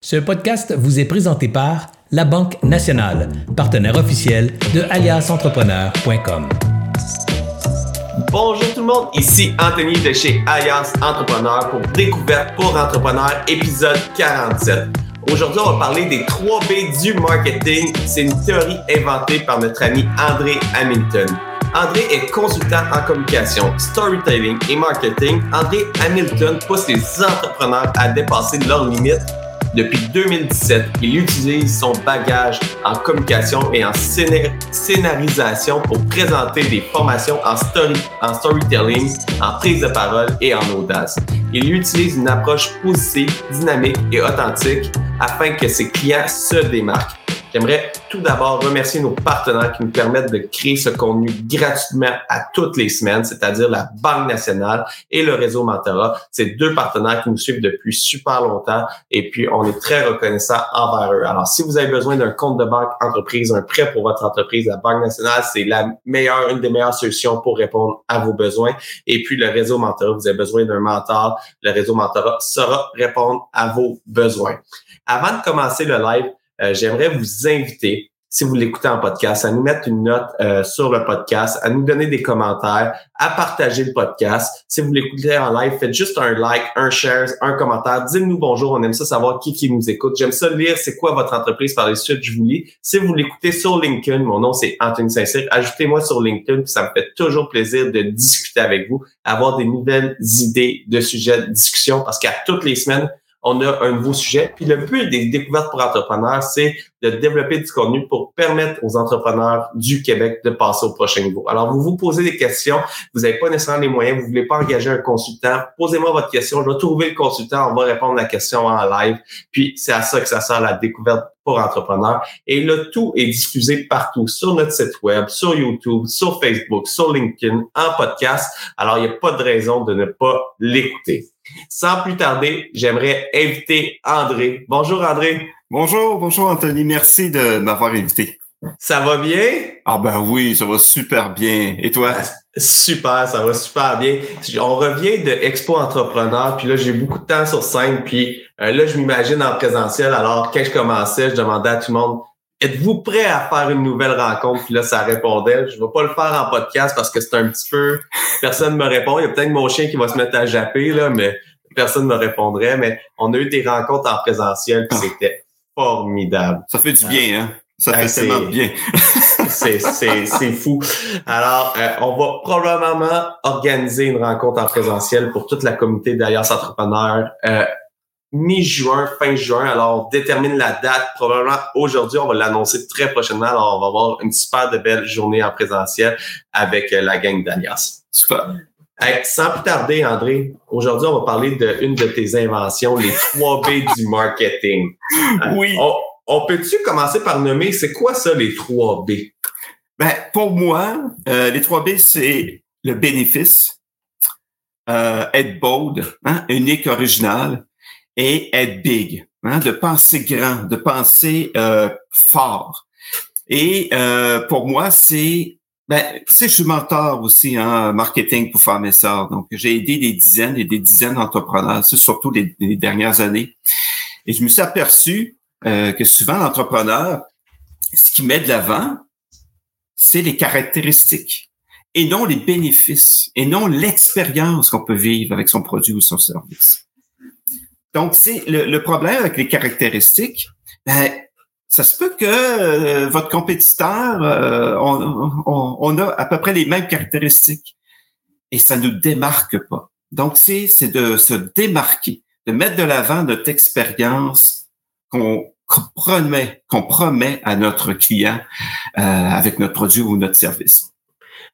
Ce podcast vous est présenté par La Banque Nationale, partenaire officiel de aliasentrepreneur.com. Bonjour tout le monde, ici Anthony de chez Alias Entrepreneur pour Découverte pour Entrepreneurs, épisode 47. Aujourd'hui, on va parler des 3 B du marketing. C'est une théorie inventée par notre ami André Hamilton. André est consultant en communication, storytelling et marketing. André Hamilton pousse les entrepreneurs à dépasser leurs limites depuis 2017, il utilise son bagage en communication et en scénarisation pour présenter des formations en, story, en storytelling, en prise de parole et en audace. Il utilise une approche positive, dynamique et authentique afin que ses clients se démarquent. J'aimerais tout d'abord remercier nos partenaires qui nous permettent de créer ce contenu gratuitement à toutes les semaines, c'est-à-dire la Banque nationale et le réseau Mentora. C'est deux partenaires qui nous suivent depuis super longtemps et puis on est très reconnaissant envers eux. Alors, si vous avez besoin d'un compte de banque entreprise, un prêt pour votre entreprise, la Banque nationale, c'est la meilleure, une des meilleures solutions pour répondre à vos besoins. Et puis, le réseau Mentora, vous avez besoin d'un mentor, le réseau Mentora saura répondre à vos besoins. Avant de commencer le live, euh, j'aimerais vous inviter, si vous l'écoutez en podcast, à nous mettre une note euh, sur le podcast, à nous donner des commentaires, à partager le podcast. Si vous l'écoutez en live, faites juste un like, un share, un commentaire. Dites-nous bonjour, on aime ça savoir qui qui nous écoute. J'aime ça lire c'est quoi votre entreprise par les suite, je vous lis. Si vous l'écoutez sur LinkedIn, mon nom c'est Anthony Saint-Cyr, ajoutez-moi sur LinkedIn, puis ça me fait toujours plaisir de discuter avec vous, avoir des nouvelles idées de sujets de discussion parce qu'à toutes les semaines, on a un nouveau sujet. Puis le but des découvertes pour entrepreneurs, c'est de développer du contenu pour permettre aux entrepreneurs du Québec de passer au prochain niveau. Alors, vous vous posez des questions, vous n'avez pas nécessairement les moyens, vous voulez pas engager un consultant, posez-moi votre question, je vais trouver le consultant, on va répondre à la question en live. Puis c'est à ça que ça sert la découverte pour entrepreneurs. Et le tout est diffusé partout sur notre site web, sur YouTube, sur Facebook, sur LinkedIn, en podcast. Alors, il n'y a pas de raison de ne pas l'écouter. Sans plus tarder, j'aimerais inviter André. Bonjour André. Bonjour, bonjour Anthony. Merci de m'avoir invité. Ça va bien? Ah ben oui, ça va super bien. Et toi? Super, ça va super bien. On revient de Expo Entrepreneur, puis là, j'ai beaucoup de temps sur scène, puis euh, là, je m'imagine en présentiel. Alors, quand je commençais, je demandais à tout le monde, êtes-vous prêt à faire une nouvelle rencontre? Puis là, ça répondait. Je ne vais pas le faire en podcast parce que c'est un petit peu... Personne ne me répond. Il y a peut-être mon chien qui va se mettre à japper, là, mais personne ne me répondrait. Mais on a eu des rencontres en présentiel, puis c'était formidable. Ça fait du bien, hein? Ça fait tellement bien. c'est fou. Alors, euh, on va probablement organiser une rencontre en présentiel pour toute la communauté d'Alliance Entrepreneurs euh, mi-juin, fin juin. Alors, on détermine la date probablement aujourd'hui. On va l'annoncer très prochainement. Alors, on va avoir une super de belle journée en présentiel avec euh, la gang d'Alliance. Super. sans plus tarder, André, aujourd'hui, on va parler d'une de, tes inventions, les 3 B du marketing. Oui. On peut-tu commencer par nommer, c'est quoi ça, les 3 B? Ben, pour moi, euh, les 3 B, c'est le bénéfice, euh, être bold, hein, unique, original, et être big, hein, de penser grand, de penser euh, fort. Et euh, pour moi, c'est, ben, tu sais, je suis mentor aussi en marketing pour femmes et sœurs. Donc, j'ai aidé des dizaines et des dizaines d'entrepreneurs, surtout les, dernières années. Et je me suis aperçu euh, que souvent l'entrepreneur, ce qui met de l'avant, c'est les caractéristiques et non les bénéfices et non l'expérience qu'on peut vivre avec son produit ou son service. Donc, c'est le, problème avec les caractéristiques. Ben, ça se peut que euh, votre compétiteur, euh, on, on, a à peu près les mêmes caractéristiques et ça nous démarque pas. Donc, c'est de se démarquer, de mettre de l'avant notre expérience qu'on promet, qu'on promet à notre client euh, avec notre produit ou notre service.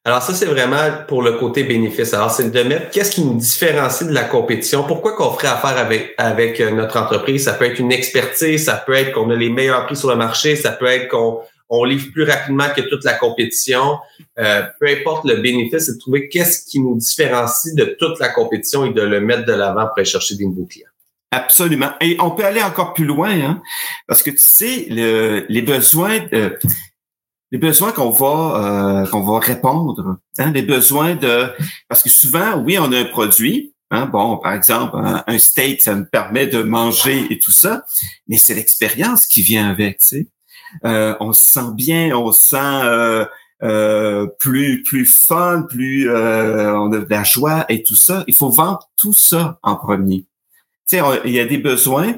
Alors ça, c'est vraiment pour le côté bénéfice. Alors, c'est de mettre qu'est-ce qui nous différencie de la compétition. Pourquoi qu'on ferait affaire avec, avec euh, notre entreprise? Ça peut être une expertise, ça peut être qu'on a les meilleurs prix sur le marché, ça peut être qu'on on livre plus rapidement que toute la compétition. Euh, peu importe le bénéfice, c'est de trouver qu'est-ce qui nous différencie de toute la compétition et de le mettre de l'avant pour aller chercher des nouveaux clients. Absolument. Et on peut aller encore plus loin, hein, parce que tu sais, le, les besoins, les besoins qu'on va euh, qu'on va répondre, hein, les besoins de, parce que souvent, oui, on a un produit, Hein? Bon, par exemple, un, steak, ça me permet de manger et tout ça, mais c'est l'expérience qui vient avec. Tu sais. Euh, on se sent bien, on se sent euh, euh, plus plus fun, plus on a de la joie et tout ça. Il faut vendre tout ça en premier. Tu sais, il y a des besoins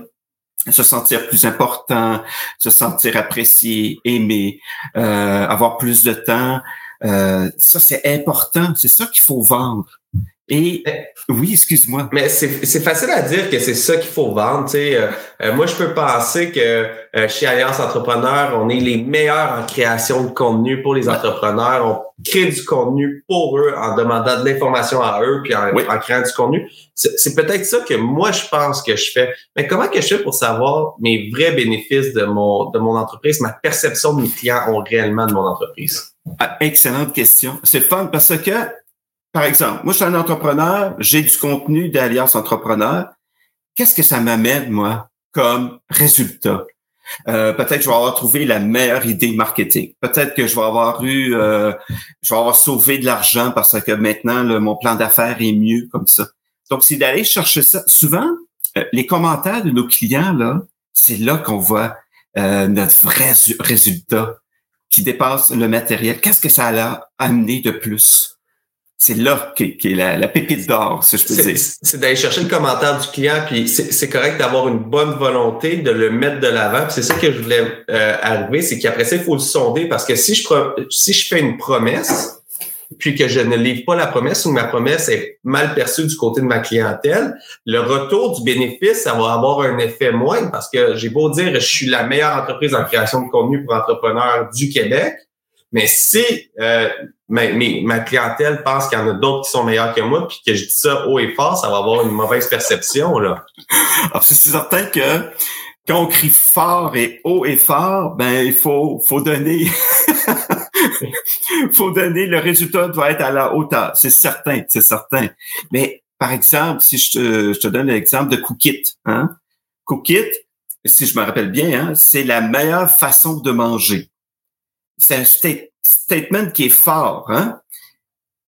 se sentir plus important, se sentir apprécié, aimé, avoir plus de temps. ça, c'est important. C'est ça qu'il faut vendre. Et oui, excuse-moi. Mais c'est facile à dire que c'est ça qu'il faut vendre. Tu sais. Euh, euh, moi, je peux penser que euh, chez Alliance Entrepreneur, on est les meilleurs en création de contenu pour les entrepreneurs. On crée du contenu pour eux en demandant de l'information à eux puis en, en créant du contenu. C'est peut-être ça que moi, je pense que je fais. Mais comment que je fais pour savoir mes vrais bénéfices de mon, de mon entreprise, ma perception de mes clients ont réellement de mon entreprise? Ah, excellente question. C'est fun parce que par exemple, moi, je suis un entrepreneur, j'ai du contenu d'Alliance Entrepreneur. Qu'est-ce que ça m'amène, moi, comme résultat? Euh, peut-être que je vais avoir trouvé la meilleure idée marketing. Peut-être que je vais avoir eu, euh, je vais avoir sauvé de l'argent parce que maintenant mon plan d'affaires est mieux comme ça. Donc, c'est d'aller chercher ça. Souvent, euh, les commentaires de nos clients là, c'est là qu'on voit notre vrai résultat qui dépasse le matériel. Qu'est-ce que ça a amené de plus? C'est là qu'est est la, la, pépite d'or, si je peux dire. C'est d'aller chercher le commentaire du client, puis c'est correct d'avoir une bonne volonté de le mettre de l'avant. C'est ça que je voulais euh, arriver, c'est qu'après ça, il faut le sonder parce que si je si je fais une promesse, puis que je ne livre pas la promesse ou ma promesse est mal perçue du côté de ma clientèle, le retour du bénéfice, ça va avoir un effet moindre parce que j'ai beau dire je suis la meilleure entreprise en création de contenu pour entrepreneurs du Québec, mais si euh, ma, ma, clientèle pense qu'il y en a d'autres qui sont meilleurs que moi, puis que je dis ça haut et fort, ça va avoir une mauvaise perception. là. C'est certain que quand on crie fort et haut et fort, ben il faut, faut donner. faut donner, le résultat doit être à la hauteur. C'est certain, c'est certain. Mais par exemple, si je te, je te donne l'exemple de Cookit, hein? Cookit, si je me rappelle bien, hein, c'est la meilleure façon de manger c'est un statement qui est fort, hein?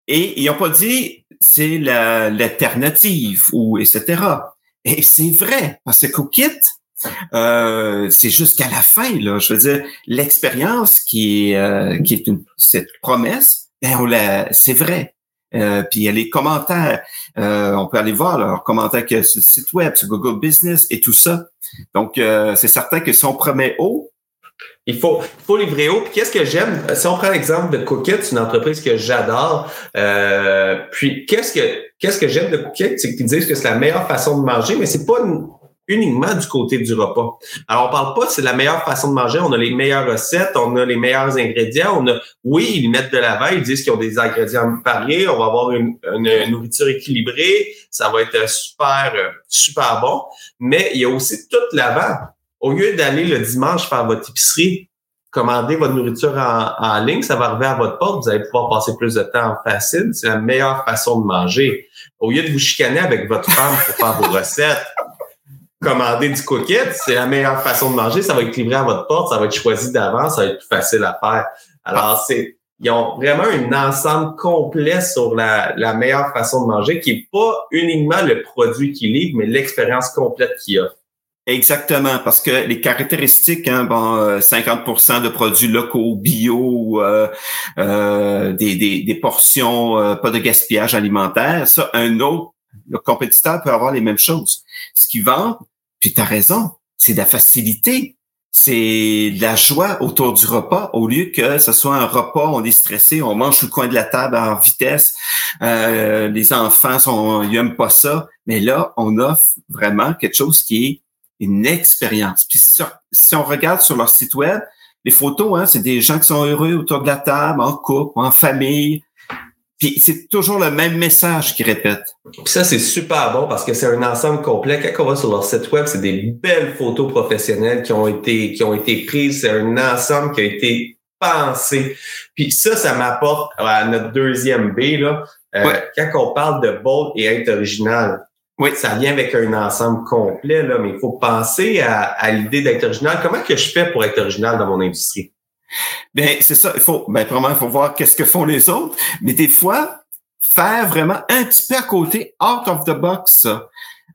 Et ils n'ont pas dit c'est l'alternative ou etc. Et c'est vrai, parce que Cookit, euh, c'est jusqu'à la fin, là. Je veux dire, l'expérience qui est, euh, qui est une, cette promesse, ben c'est vrai. Euh, puis il y a les commentaires, euh, on peut aller voir leurs commentaires que sur le site web, sur Google Business et tout ça. Donc euh, c'est certain que si on promet haut, il faut, faut livrer haut. Puis qu'est-ce que j'aime? Si on prend l'exemple de Cookit, c'est une entreprise que j'adore. Euh, puis qu'est-ce que qu'est-ce que j'aime de Cookit? C'est qu'ils disent que c'est la meilleure façon de manger, mais c'est pas uniquement du côté du repas. Alors, on parle pas c'est la meilleure façon de manger. On a les meilleures recettes, on a les meilleurs ingrédients. On a, oui, ils mettent de l'avant, ils disent qu'ils ont des ingrédients variés. On va avoir une, une, nourriture équilibrée. Ça va être super, super bon. Mais il y a aussi tout l'avant au lieu d'aller le dimanche faire votre épicerie, commander votre nourriture en, ligne, ça va arriver à votre porte, vous allez pouvoir passer plus de temps facile. C'est la meilleure façon de manger. Au lieu de vous chicaner avec votre femme pour faire vos recettes, commander du coquette, c'est la meilleure façon de manger. Ça va être livré à votre porte, ça va être choisi d'avance, ça va être plus facile à faire. Alors, c'est ils ont vraiment un ensemble complet sur la, la meilleure façon de manger qui est pas uniquement le produit qu'ils livrent, mais l'expérience complète qu'il offre. Exactement, parce que les caractéristiques, hein, bon, 50% euh, de produits locaux, bio, euh, euh, des, des, des, portions, pas de gaspillage alimentaire, ça, un autre, le compétiteur peut avoir les mêmes choses. Ce qui vend, puis tu as raison, c'est de la facilité, c'est de la joie autour du repas, au lieu que ce soit un repas, on est stressé, on mange le coin de la table en vitesse, les enfants sont, ils aiment pas ça, mais là, on offre vraiment quelque chose qui est une expérience. Puis si, on regarde sur leur site web, les photos, hein, c'est des gens qui sont heureux autour de la table, en couple, en famille. Puis c'est toujours le même message qu'ils répètent. Puis ça, c'est super bon parce que c'est un ensemble complet. Quand on va sur leur site web, c'est des belles photos professionnelles qui ont été, qui ont été prises. C'est un ensemble qui a été pensé. Puis ça, ça m'apporte à notre deuxième B, là. Euh, quand on parle de bold et être original, oui, ça vient avec un ensemble complet, là, mais il faut penser à, l'idée d'être original. Comment que je fais pour être original dans mon industrie? Ben c'est ça. Il faut, ben vraiment, il faut voir qu'est-ce que font les autres. Mais des fois, faire vraiment un petit peu à côté, out of the box.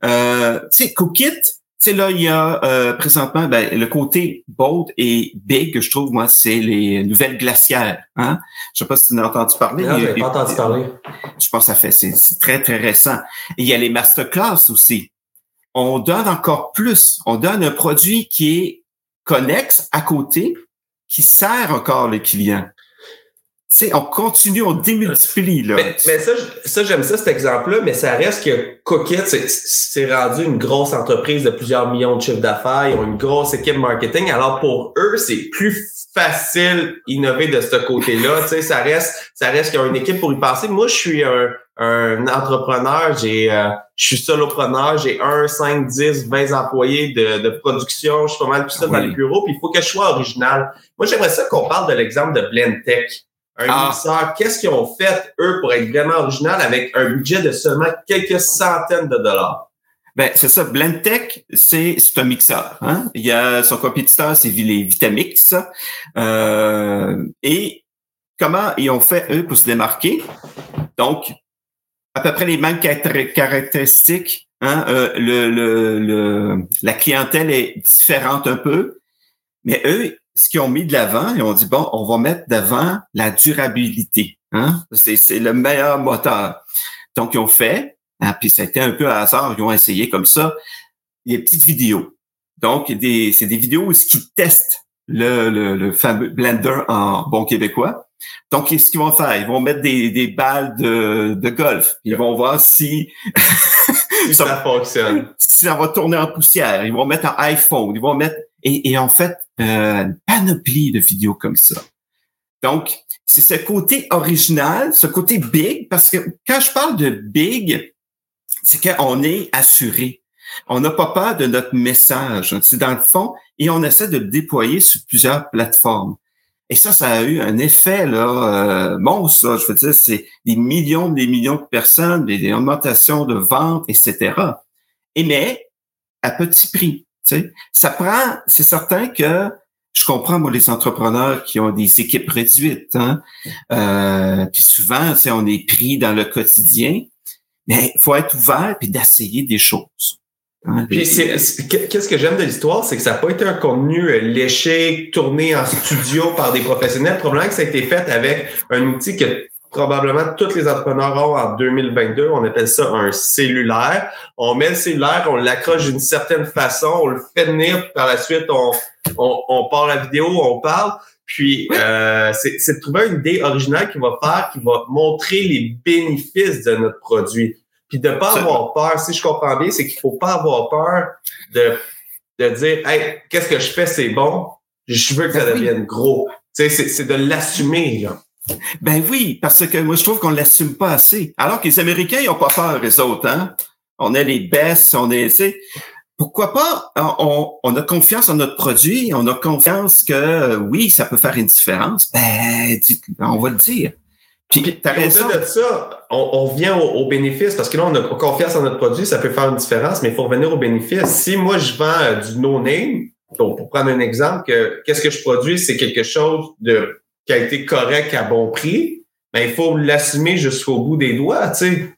Euh, tu sais, Cookit, sais, là, il y a euh, présentement ben, le côté bold et big que je trouve, moi, c'est les nouvelles glaciaires. Hein? Je sais pas si tu en as entendu parler. Non, j'ai pas entendu parler. Je pense que ça fait, c'est très, très récent. Et il y a les masterclass aussi. On donne encore plus. On donne un produit qui est connexe à côté, qui sert encore le client sais, on continue, on démultiplie. Là. Mais, mais ça, ça j'aime ça, cet exemple-là, mais ça reste que Cookit, c'est rendu une grosse entreprise de plusieurs millions de chiffres d'affaires. Ils ont une grosse équipe marketing. Alors, pour eux, c'est plus facile d'innover de ce côté-là. Tu sais, ça reste, ça reste qu'ils ont une équipe pour y passer. Moi, je suis un, un entrepreneur, j'ai, euh, je suis solopreneur, j'ai un, 5, 10, 20 employés de, de production, je suis pas mal tout ça dans le bureau, puis il faut que je sois original. Moi, j'aimerais ça qu'on parle de l'exemple de Blend Tech un ah. qu'est-ce qu'ils ont fait, eux, pour être vraiment original avec un budget de seulement quelques centaines de dollars? Ben, c'est ça. Blendtech, c'est, c'est un mixeur. Hein? Il y a son compétiteur, c'est les Vitamix. Euh, et comment ils ont fait, eux, pour se démarquer? Donc, à peu près les mêmes caractéristiques. Hein? Euh, le, le, le, la clientèle est différente un peu. Mais eux, ce qu'ils ont mis de l'avant, ils ont dit, bon, on va mettre d'avant la durabilité. Hein? C'est le meilleur moteur. Donc, ils ont fait, hein, puis ça a été un peu à hasard, ils ont essayé comme ça, des petites vidéos. Donc, c'est des vidéos où ils testent le, le, le, fameux blender en bon québécois. Donc, qu'est-ce qu'ils vont faire? Ils vont mettre des, des balles de, de golf. Ils vont voir si, ça, fonctionne. Si ça va tourner en poussière. Ils vont mettre un iPhone. Ils vont mettre et, et en fait euh, une panoplie de vidéos comme ça. Donc, c'est ce côté original, ce côté big, parce que quand je parle de big, c'est qu'on est assuré. On n'a pas peur de notre message. C'est dans le fond, et on essaie de le déployer sur plusieurs plateformes. Et ça, ça a eu un effet là, euh, monstre. Je veux dire, c'est des millions, des millions de personnes, des, augmentations de ventes, etc. Et mais à petit prix. Tu sais, ça prend. C'est certain que je comprends moi les entrepreneurs qui ont des équipes réduites. Hein? Euh, puis souvent, on est pris dans le quotidien. Mais il faut être ouvert puis d'essayer des choses. Hein, qu'est-ce que j'aime de l'histoire, c'est que ça n'a pas été un contenu euh, léché, tourné en studio par des professionnels. Probablement que ça a été fait avec un outil que probablement tous les entrepreneurs ont en 2022. On appelle ça un cellulaire. On met le cellulaire, on l'accroche d'une certaine façon, on le fait venir, par la suite, on, on, on part la vidéo, on parle. Puis, euh, c'est de trouver une idée originale qui va faire, qui va montrer les bénéfices de notre produit. Puis de pas avoir peur, si je comprends bien, c'est qu'il faut pas avoir peur de, de dire Hey, qu'est-ce que je fais, c'est bon, je veux que ça ben devienne gros. Tu sais, c'est de l'assumer, Ben oui, parce que moi, je trouve qu'on l'assume pas assez. Alors que les Américains, ils ont pas peur, les autres, hein? On est les best, on est, tu sais, pourquoi pas, on, on, a confiance en notre produit, on a confiance que oui, ça peut faire une différence. Ben, on va le dire. Puis, t'as raison. de ça, on, on vient au, au, bénéfice parce que là, on a confiance en notre produit, ça peut faire une différence, mais il faut revenir au bénéfice. Si moi, je vends euh, du no-name, pour, prendre un exemple, que qu'est-ce que je produis, c'est quelque chose de qualité correcte à bon prix, ben, il faut l'assumer jusqu'au bout des doigts, tu sais.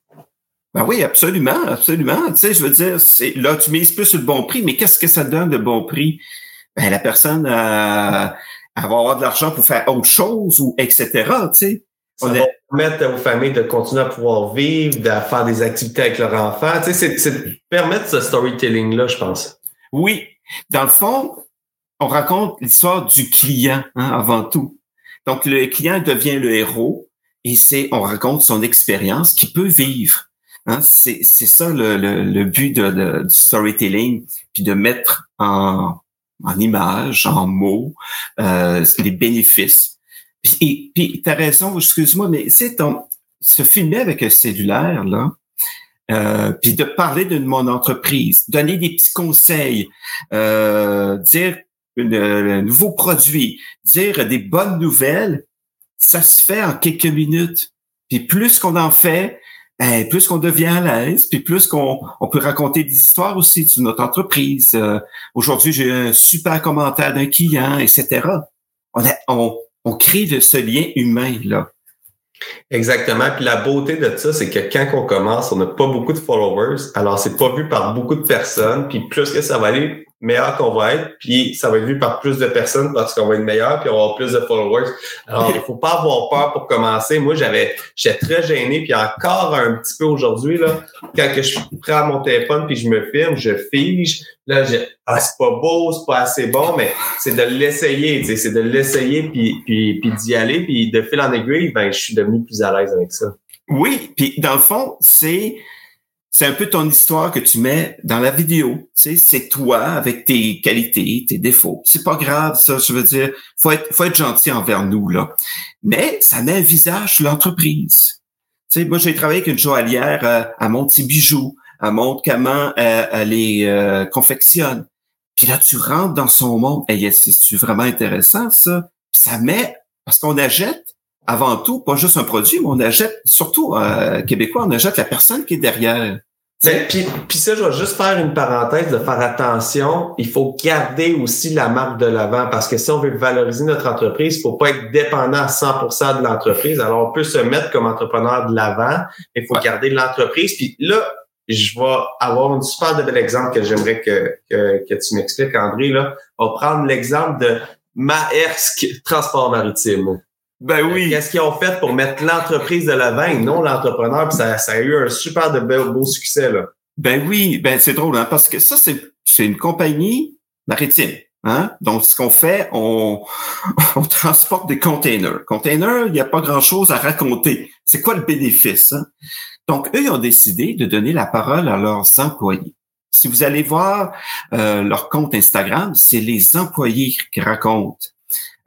Ben oui, absolument, absolument. Tu sais, je veux dire, c'est là, tu mises plus sur le bon prix, mais qu'est-ce que ça donne de bon prix? Ben, la personne euh, va avoir de l'argent pour faire autre chose ou etc. Tu sais. Ça va permettre aux familles de continuer à pouvoir vivre, de faire des activités avec leurs enfants. Tu sais, c'est permettre ce storytelling-là, je pense. Oui. Dans le fond, on raconte l'histoire du client hein, avant tout. Donc, le client devient le héros et c'est on raconte son expérience qu'il peut vivre. Hein, c'est ça le, but de, du storytelling, puis de mettre en, en images, en mots, euh, les bénéfices puis, puis tu as raison, excuse-moi, mais c'est se filmer avec un cellulaire, là, euh, puis de parler de mon entreprise, donner des petits conseils, euh, dire un nouveau produit, dire des bonnes nouvelles, ça se fait en quelques minutes. Puis plus qu'on en fait, ben, plus qu'on devient à l'aise, puis plus qu'on on peut raconter des histoires aussi sur notre entreprise. Euh, aujourd'hui, j'ai un super commentaire d'un client, etc. On, a, on, on crée de ce lien humain là. Exactement. Puis la beauté de ça, c'est que quand on commence, on n'a pas beaucoup de followers. Alors, c'est pas vu par beaucoup de personnes. Puis plus que ça va aller, meilleur qu'on va être, puis ça va être vu par plus de personnes parce qu'on va être meilleur, puis on va avoir plus de followers. Alors, il faut pas avoir peur pour commencer. Moi, j'avais, j'étais très gêné, puis encore un petit peu aujourd'hui, là, quand que je prends mon téléphone puis je me filme, je fige, là, je, ah, c'est pas beau, c'est pas assez bon, mais c'est de l'essayer, tu sais, c'est de l'essayer puis, puis, puis d'y aller, puis de fil en aiguille, ben, je suis devenu plus à l'aise avec ça. Oui, puis dans le fond, c'est c'est un peu ton histoire que tu mets dans la vidéo. C'est toi avec tes qualités, tes défauts. C'est pas grave, ça. Je veux dire, faut être, faut être gentil envers nous là. Mais ça met un visage sur l'entreprise. Tu sais, moi j'ai travaillé avec une joaillière euh, à mon petit bijou. Elle montre comment euh, elle les euh, confectionne. Puis là, tu rentres dans son monde. Et c'est vraiment intéressant ça? Puis ça met parce qu'on achète avant tout, pas juste un produit, mais on achète, surtout euh, québécois, on achète la personne qui est derrière. Ben, puis, puis ça, je vais juste faire une parenthèse de faire attention. Il faut garder aussi la marque de l'avant parce que si on veut valoriser notre entreprise, il faut pas être dépendant à 100% de l'entreprise. Alors, on peut se mettre comme entrepreneur de l'avant, mais il faut garder l'entreprise. Puis là, je vais avoir un super de bel exemple que j'aimerais que, que, que, tu m'expliques, André. Là. On va prendre l'exemple de Maersk Transport Maritime. Ben oui. Qu'est-ce qu'ils ont fait pour mettre l'entreprise de l'avant et non l'entrepreneur? Puis ça, ça a eu un super de beau, succès, là. Ben oui, ben c'est drôle, hein, parce que ça, c'est, c'est une compagnie maritime. Hein? Donc, ce qu'on fait, on, on transporte des containers. Containers, il n'y a pas grand-chose à raconter. C'est quoi le bénéfice? Hein? Donc, eux, ils ont décidé de donner la parole à leurs employés. Si vous allez voir euh, leur compte Instagram, c'est les employés qui racontent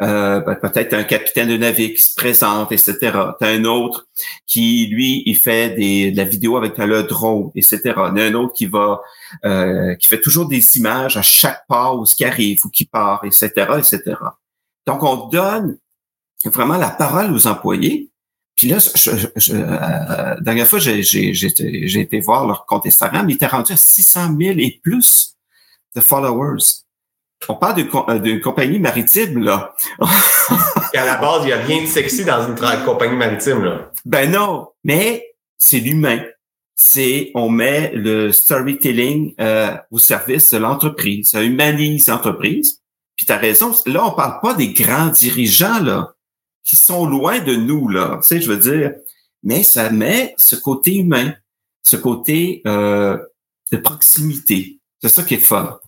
euh, peut-être un capitaine de navire qui se présente, etc. T'as un autre qui, lui, il fait des, de la vidéo avec le drone, etc. A un autre qui va, euh, qui fait toujours des images à chaque pause qui arrive ou qui part, etc., etc. Donc, on donne vraiment la parole aux employés. Puis là, je, je, euh, dernière fois, j'ai, j'ai, j'ai été voir leur compte Instagram, il était rendu à 600 000 et plus de followers on parle d'une euh, compagnie maritime, là. à la base, il n'y a rien de sexy dans une compagnie maritime, là. Ben non, mais c'est l'humain. C'est, on met le storytelling euh, au service de l'entreprise. Ça humanise l'entreprise. Puis tu as raison, là, on parle pas des grands dirigeants, là, qui sont loin de nous, là. Tu sais, je veux dire, mais ça met ce côté humain, ce côté euh, de proximité. C'est ça qui est fort.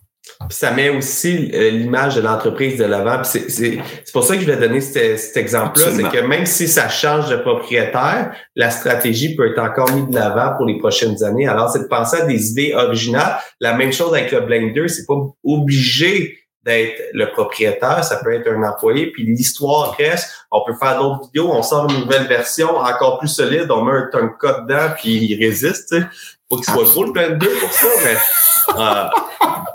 Puis ça met aussi euh, l'image de l'entreprise de l'avant. C'est pour ça que je vais donner cet, exemple-là. C'est que même si ça change de propriétaire, la stratégie peut être encore mise de l'avant pour les prochaines années. Alors, c'est de penser à des idées originales. La même chose avec le Blender, c'est pas obligé d'être le propriétaire, ça peut être un employé, puis l'histoire reste, on peut faire d'autres vidéos, on sort une nouvelle version encore plus solide, on met un ton code dedans, puis il résiste. Faut qu'il soit gros le Blender pour ça, mais euh,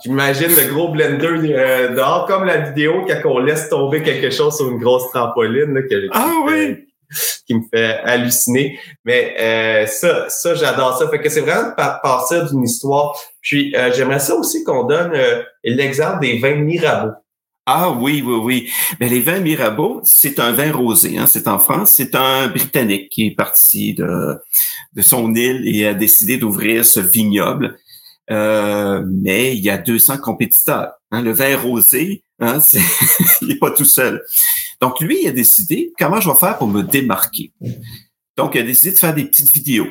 J'imagine le gros blender euh, dehors, comme la vidéo quand on laisse tomber quelque chose sur une grosse trampoline. Là, ah oui! qui me fait halluciner. Mais euh, ça, ça j'adore ça. Fait que c'est vraiment par partir d'une histoire. Puis euh, j'aimerais ça aussi qu'on donne l'exemple des vins Mirabeau. Ah oui, oui, oui. Mais les vins Mirabeau, c'est un vin rosé. Hein, c'est en France. C'est un Britannique qui est parti de, de son île et a décidé d'ouvrir ce vignoble. Euh, mais il y a 200 compétiteurs. Hein, le vin rosé, hein, il n'est pas tout seul. Donc lui, il a décidé comment je vais faire pour me démarquer? Donc il a décidé de faire des petites vidéos.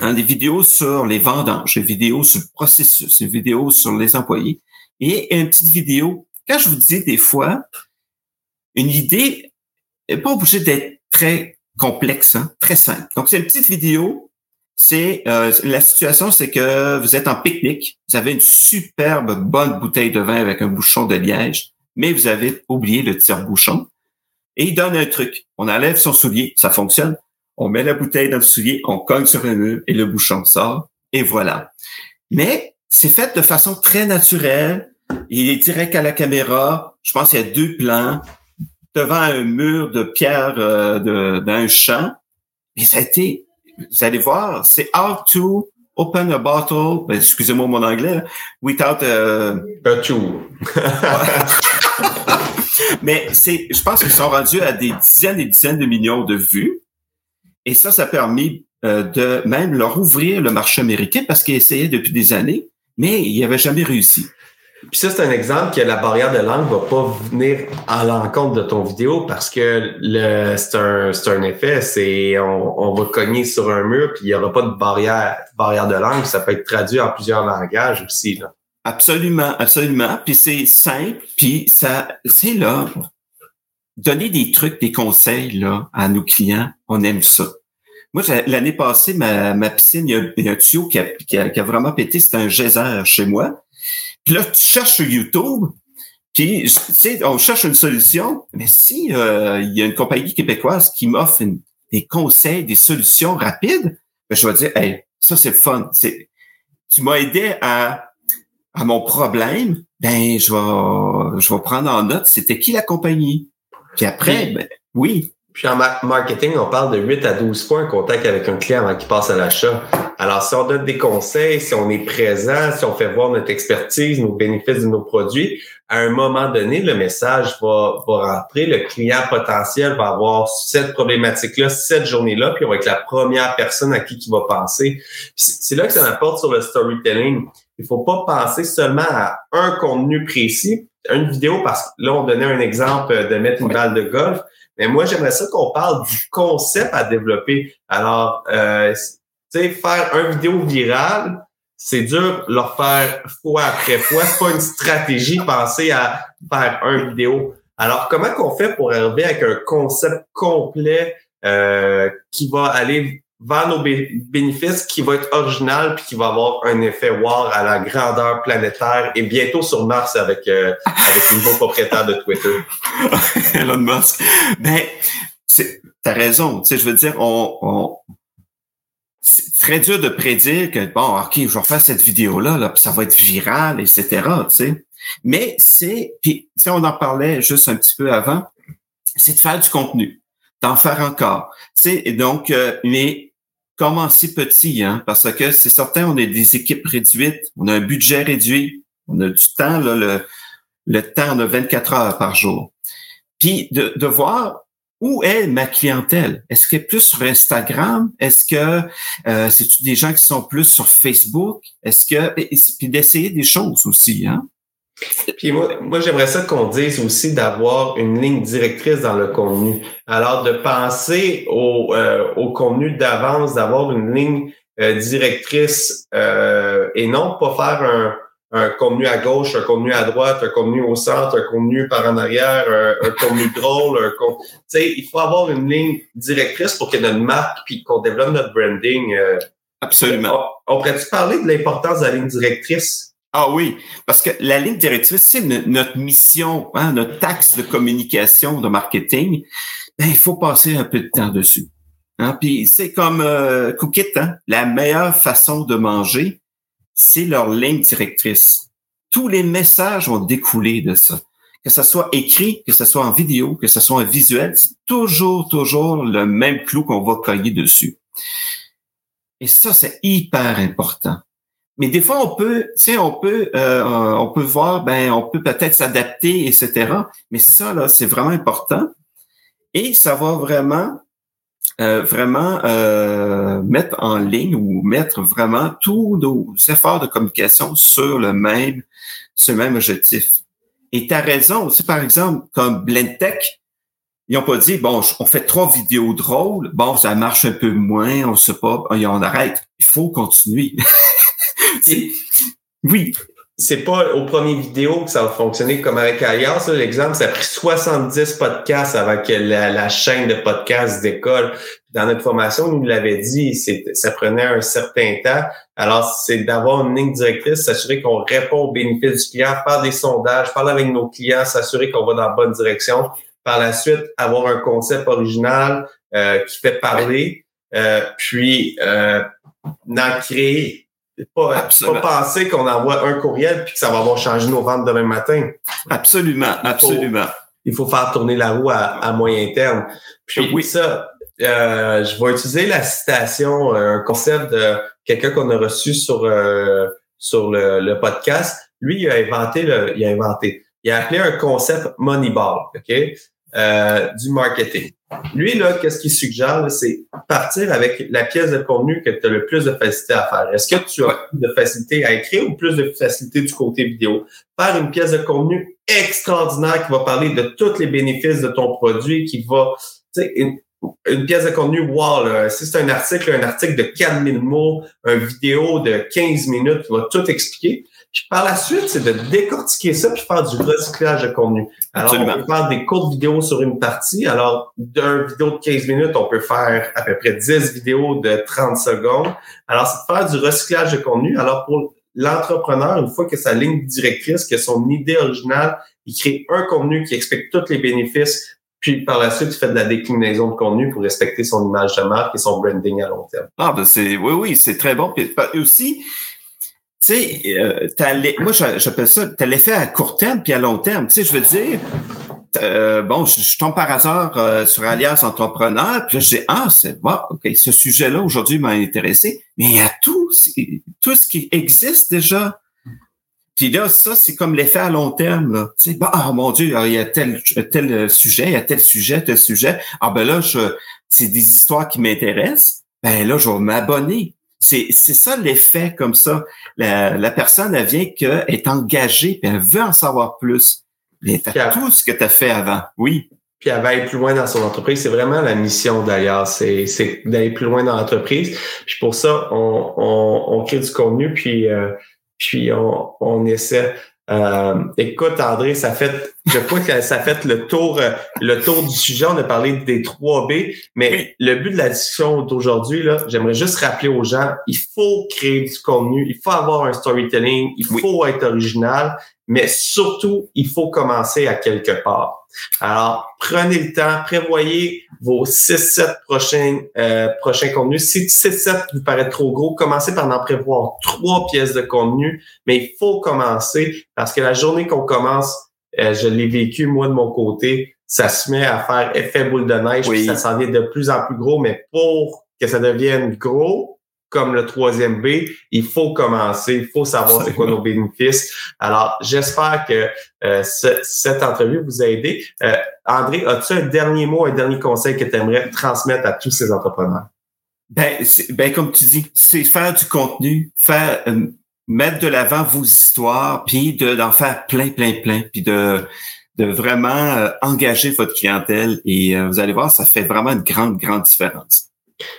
Hein, des vidéos sur les vendanges, des vidéos sur le processus, des vidéos sur les employés et une petite vidéo. Quand je vous dis des fois, une idée n'est pas obligée d'être très complexe, hein, très simple. Donc c'est une petite vidéo c'est euh, la situation, c'est que vous êtes en pique-nique, vous avez une superbe bonne bouteille de vin avec un bouchon de liège, mais vous avez oublié le tire-bouchon. Et il donne un truc. On enlève son soulier, ça fonctionne. On met la bouteille dans le soulier, on cogne sur le mur et le bouchon sort. Et voilà. Mais c'est fait de façon très naturelle. Il est direct à la caméra. Je pense qu'il y a deux plans devant un mur de pierre euh, d'un champ. Et ça a été vous allez voir, c'est how to open a bottle, ben, excusez-moi mon anglais, without a... a tool. Mais c'est, je pense qu'ils sont rendus à des dizaines et dizaines de millions de vues. Et ça, ça a permis euh, de même leur ouvrir le marché américain parce qu'ils essayaient depuis des années, mais ils n'avaient jamais réussi. Puis ça, c'est un exemple que la barrière de langue va pas venir à l'encontre de ton vidéo parce que le c'est un, c'est un effet, c'est on, on va cogner sur un mur puis il y aura pas de barrière barrière de langue, ça peut être traduit en plusieurs langages aussi là. Absolument, absolument. Puis c'est simple, puis ça c'est là donner des trucs, des conseils là à nos clients, on aime ça. Moi, l'année passée, ma, ma piscine, il y, a, il y un tuyau qui a, qui a vraiment pété, c'est un geyser chez moi. Puis là, tu cherches sur YouTube, puis tu sais, on cherche une solution, mais si euh, il y a une compagnie québécoise qui m'offre des conseils, des solutions rapides, ben, je vais dire, hey, ça c'est le fun. Tu m'as aidé à, à mon problème, ben je vais, je vais prendre en note c'était qui la compagnie. Puis après, ben, oui. Puis en marketing, on parle de 8 à 12 fois en contact avec un client avant qu'il passe à l'achat. Alors, si on donne des conseils, si on est présent, si on fait voir notre expertise, nos bénéfices de nos produits, à un moment donné, le message va, va rentrer. Le client potentiel va avoir cette problématique-là, cette journée-là, puis on va être la première personne à qui il va penser. C'est là que ça m'apporte sur le storytelling. Il faut pas penser seulement à un contenu précis, une vidéo, parce que là, on donnait un exemple de mettre une balle de golf, mais moi, j'aimerais ça qu'on parle du concept à développer. Alors, euh, tu sais, faire un vidéo virale, c'est dur de le faire fois après fois. C'est pas une stratégie penser à faire un vidéo. Alors, comment qu'on fait pour arriver avec un concept complet euh, qui va aller vers nos bénéfices, qui va être original puis qui va avoir un effet wow à la grandeur planétaire et bientôt sur Mars avec euh, avec le nouveau propriétaire de Twitter? Elon Musk. Ben, t'as raison. Tu sais, je veux dire, on, on c'est très dur de prédire que bon, ok, je vais faire cette vidéo là, puis ça va être viral, etc. Tu sais. Mais c'est, puis sais, on en parlait juste un petit peu avant, c'est de faire du contenu, d'en faire encore. Tu sais, et donc, euh, mais commencer petit, hein, parce que c'est certain, on a des équipes réduites, on a un budget réduit, on a du temps, là, le, le temps, on a 24 heures par jour. Puis de, de voir où est ma clientèle? Est-ce qu'elle est plus sur Instagram? Est-ce que euh, c'est des gens qui sont plus sur Facebook? Est-ce que puis d'essayer des choses aussi, hein? Puis moi, moi j'aimerais ça qu'on dise aussi d'avoir une ligne directrice dans le contenu. Alors, de penser au, euh, au contenu d'avance, d'avoir une ligne euh, directrice euh, et non pas faire un, un contenu à gauche, un contenu à droite, un contenu au centre, un contenu par en arrière, un, contenu drôle, un Tu sais, il faut avoir une ligne directrice pour que notre marque puis qu'on développe notre branding. Absolument. On, on pourrait-tu parler de l'importance de la ligne directrice? Ah oui, parce que la ligne directrice, c'est notre mission, hein, notre axe de communication, de marketing. Ben, il faut passer un peu de temps dessus. Hein? Puis c'est comme euh, Cookit, hein? la meilleure façon de manger, c'est leur ligne directrice. Tous les messages ont découlé de ça. Que ce soit écrit, que ce soit en vidéo, que ce soit en visuel, c'est toujours, toujours le même clou qu'on va cogner dessus. Et ça, c'est hyper important. Mais des fois, on peut, tu sais, on peut, euh, on peut voir, ben, on peut peut-être s'adapter, etc. Mais ça, là, c'est vraiment important. Et ça va vraiment, euh, vraiment euh, mettre en ligne ou mettre vraiment tous nos efforts de communication sur le même, sur le même objectif. Et tu as raison aussi, par exemple, comme Blendtech, ils n'ont pas dit, bon, on fait trois vidéos drôles, bon, ça marche un peu moins, on sait pas, on arrête. Il faut continuer. oui. C'est pas au premier vidéo que ça va fonctionner comme avec ailleurs. L'exemple, ça a pris 70 podcasts avant que la, chaîne de podcasts décolle. Dans notre formation, on nous l'avait dit, ça prenait un certain temps. Alors, c'est d'avoir une ligne directrice, s'assurer qu'on répond aux bénéfices du client, faire des sondages, parler avec nos clients, s'assurer qu'on va dans la bonne direction. Par la suite, avoir un concept original euh, qui fait parler, euh, puis euh, créer pas, pas penser qu'on envoie un courriel puis que ça va avoir changé nos ventes demain matin. Absolument, absolument. Il faut, faire tourner la roue à, moyen terme. Puis oui. ça, euh, je vais utiliser la citation, euh, un concept de quelqu'un qu'on a reçu sur euh, sur le, podcast. Lui, il a inventé le, il a inventé. Il a appelé un concept Moneyball. Ok? Euh, du marketing. Lui, là, qu'est-ce qu'il suggère? C'est partir avec la pièce de contenu que tu as le plus de facilité à faire. Est-ce que tu as plus de facilité à écrire ou plus de facilité du côté vidéo? Faire une pièce de contenu extraordinaire qui va parler de tous les bénéfices de ton produit, qui va, tu sais, une, une pièce de contenu, wow, là, si c'est un article, un article de 4000 mots, une vidéo de 15 minutes qui va tout expliquer. Puis par la suite, c'est de décortiquer ça puis faire du recyclage de contenu. Alors, on peut faire des courtes vidéos sur une partie. Alors, d'une vidéo de 15 minutes, on peut faire à peu près 10 vidéos de 30 secondes. Alors, c'est de faire du recyclage de contenu. Alors, pour l'entrepreneur, une fois que sa ligne directrice, que son idée originale, il crée un contenu qui explique tous les bénéfices puis par la suite, il fait de la déclinaison de contenu pour respecter son image de marque et son branding à long terme. Ah ben c'est oui oui c'est très bon. Puis aussi sais, euh, moi j'appelle ça, t'as l'effet à court terme puis à long terme. Tu sais, je veux dire, euh, bon, je, tombe par hasard euh, sur Alias Entrepreneur, puis là, je dis, ah, c'est bon, ok, ce sujet-là aujourd'hui m'a intéressé, mais il y a tout, tout ce qui existe déjà. Puis là, ça, c'est comme l'effet à long terme. Tu sais, bah, oh mon Dieu, il y a tel, tel sujet, il y a tel sujet, tel sujet. Ah ben là, c'est des histoires qui m'intéressent. Ben là, je vais m'abonner. C'est, c'est ça l'effet comme ça. La, la personne, elle vient qu'elle est engagée, puis elle veut en savoir plus. Mais t'as tout ce que tu as fait avant. Oui. Puis elle va aller plus loin dans son entreprise. C'est vraiment la mission d'ailleurs. C'est, c'est d'aller plus loin dans l'entreprise. Puis pour ça, on, on, on crée du contenu, puis, euh, puis on, on essaie euh, écoute, André, ça fait, je crois que ça fait le tour, euh, le tour du sujet. On a parlé des 3B, mais le but de la discussion d'aujourd'hui, là, j'aimerais juste rappeler aux gens, il faut créer du contenu, il faut avoir un storytelling, il faut être original, mais surtout, il faut commencer à quelque part. Alors, prenez le temps, prévoyez vos 6-7 prochains, euh, prochains contenus. Si 6-7 vous paraît trop gros, commencez par en prévoir trois pièces de contenu, mais il faut commencer parce que la journée qu'on commence, euh, je l'ai vécu moi de mon côté, ça se met à faire effet boule de neige, puis ça s'en vient de plus en plus gros, mais pour que ça devienne gros, comme le troisième B, il faut commencer, il faut savoir c'est quoi nos bénéfices. Alors, j'espère que euh, cette entrevue vous a aidé. Euh, André, as-tu un dernier mot, un dernier conseil que tu aimerais transmettre à tous ces entrepreneurs? Ben, ben comme tu dis, c'est faire du contenu, faire euh, mettre de l'avant vos histoires, puis d'en faire plein, plein, plein, puis de de vraiment engager votre clientèle et vous allez voir, ça fait vraiment une grande, grande différence.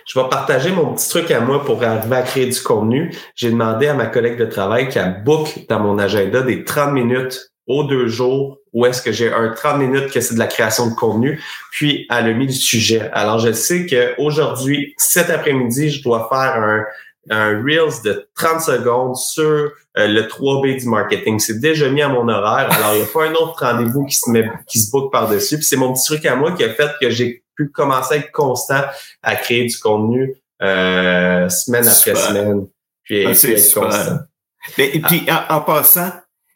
Je vais partager mon petit truc à moi pour arriver à créer du contenu. J'ai demandé à ma collègue de travail a book dans mon agenda des 30 minutes aux deux jours où est-ce que j'ai un 30 minutes que c'est de la création de contenu, puis elle a mis le sujet. Alors, je sais qu'aujourd'hui, cet après-midi, je dois faire un, un Reels de 30 secondes sur euh, le 3B du marketing. C'est déjà mis à mon horaire. Alors, il n'y a pas un autre rendez-vous qui se met, qui se book par-dessus. Puis c'est mon petit truc à moi qui a fait que j'ai pu commencer à être constant à créer du contenu euh, semaine après semaine. Puis, ah, être constant. Et, puis, en, passant,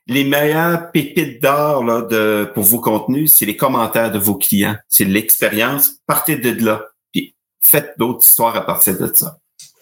les meilleures pépites d'or là, de, pour vos contenus, c'est les commentaires de vos clients. C'est l'expérience. Partez de là. Puis faites d'autres histoires à partir de ça.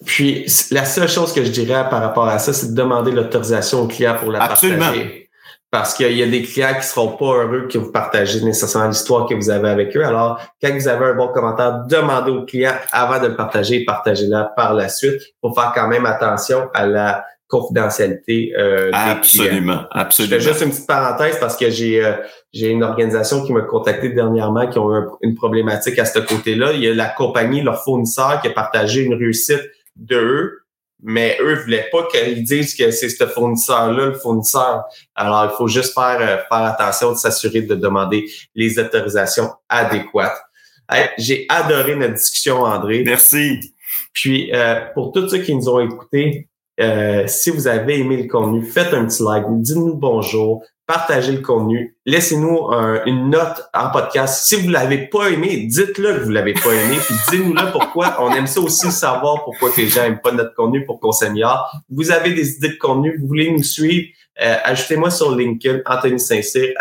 Puis la seule chose que je dirais par rapport à ça, c'est de demander l'autorisation au client pour la Absolument. partager. Parce qu'il y a des clients qui seront pas heureux que vous partagez nécessairement l'histoire que vous avez avec eux. Alors, quand vous avez un bon commentaire, demandez au client avant de le partager, partagez-la par la suite. pour faire quand même attention à la confidentialité euh, absolument, des Absolument, Je fais juste une petite parenthèse parce que j'ai euh, j'ai une organisation qui m'a contacté dernièrement qui ont eu une problématique à ce côté-là. Il y a la compagnie, leur fournisseur, qui a partagé une réussite de eux mais eux voulaient pas qu'ils disent que c'est ce fournisseur-là, le fournisseur. Alors, il faut juste faire, euh, faire attention de s'assurer de demander les autorisations adéquates. J'ai adoré notre discussion, André. Merci. Puis, euh, pour tous ceux qui nous ont écoutés, euh, si vous avez aimé le contenu, faites un petit like, dites-nous bonjour, partagez le contenu, laissez-nous une note en podcast. Si vous l'avez pas aimé, dites-le que vous l'avez pas aimé, puis dites-nous-le pourquoi. On aime ça aussi savoir pourquoi les gens aiment pas notre contenu pour qu'on s'améliore. Vous avez des idées de contenu, vous voulez nous suivre, euh, ajoutez-moi sur LinkedIn, Anthony Saint-Cyr.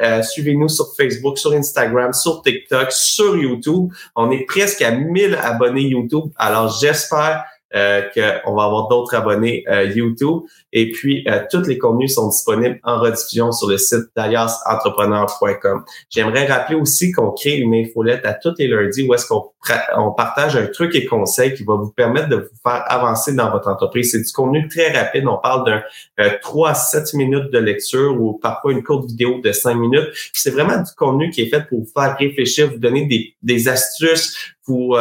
Euh, suivez-nous sur Facebook, sur Instagram, sur TikTok, sur YouTube. On est presque à 1000 abonnés YouTube. Alors, j'espère euh, qu'on va avoir d'autres abonnés euh, YouTube. Et puis, euh, tous les contenus sont disponibles en rediffusion sur le site d'aliasentrepreneur.com. J'aimerais rappeler aussi qu'on crée une infolette à tous les lundis où est-ce qu'on on partage un truc et conseil qui va vous permettre de vous faire avancer dans votre entreprise. C'est du contenu très rapide. On parle d'un 3 à 7 minutes de lecture ou parfois une courte vidéo de 5 minutes. C'est vraiment du contenu qui est fait pour vous faire réfléchir, vous donner des, des astuces, vous,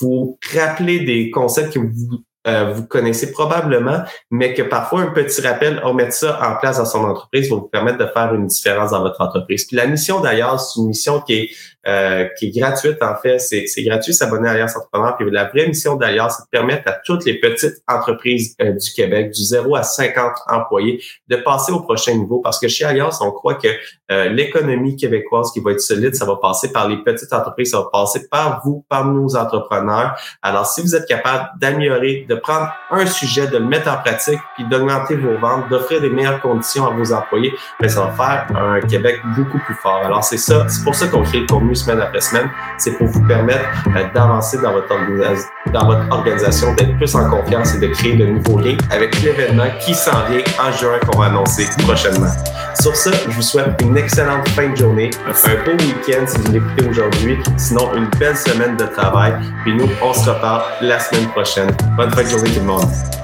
vous rappeler des concepts que vous euh, vous connaissez probablement, mais que parfois un petit rappel, on met ça en place dans son entreprise va vous permettre de faire une différence dans votre entreprise. Puis la mission d'ailleurs, c'est une mission qui est euh, qui est gratuite en fait. C'est, gratuit s'abonner à Alliance Entrepreneur. Puis la vraie mission d'ailleurs, c'est de permettre à toutes les petites entreprises euh, du Québec, du 0 à 50 employés, de passer au prochain niveau. Parce que chez Alliance, on croit que euh, l'économie québécoise qui va être solide, ça va passer par les petites entreprises, ça va passer par vous, par nos entrepreneurs. Alors, si vous êtes capable d'améliorer, de prendre un sujet, de le mettre en pratique, puis d'augmenter vos ventes, d'offrir des meilleures conditions à vos employés, bien, ça va faire un Québec beaucoup plus fort. Alors, c'est ça, c'est pour ça qu'on crée le contenu semaine après semaine, c'est pour vous permettre euh, d'avancer dans votre, dans votre organisation, d'être plus en confiance et de créer de nouveaux liens avec l'événement qui s'en vient en juin qu'on va annoncer prochainement. Sur ce, je vous souhaite une excellente fin de journée, un beau week-end si vous l'écoutez aujourd'hui, sinon une belle semaine de travail. Puis nous, on se reparle la semaine prochaine. Bonne fin de journée tout le monde.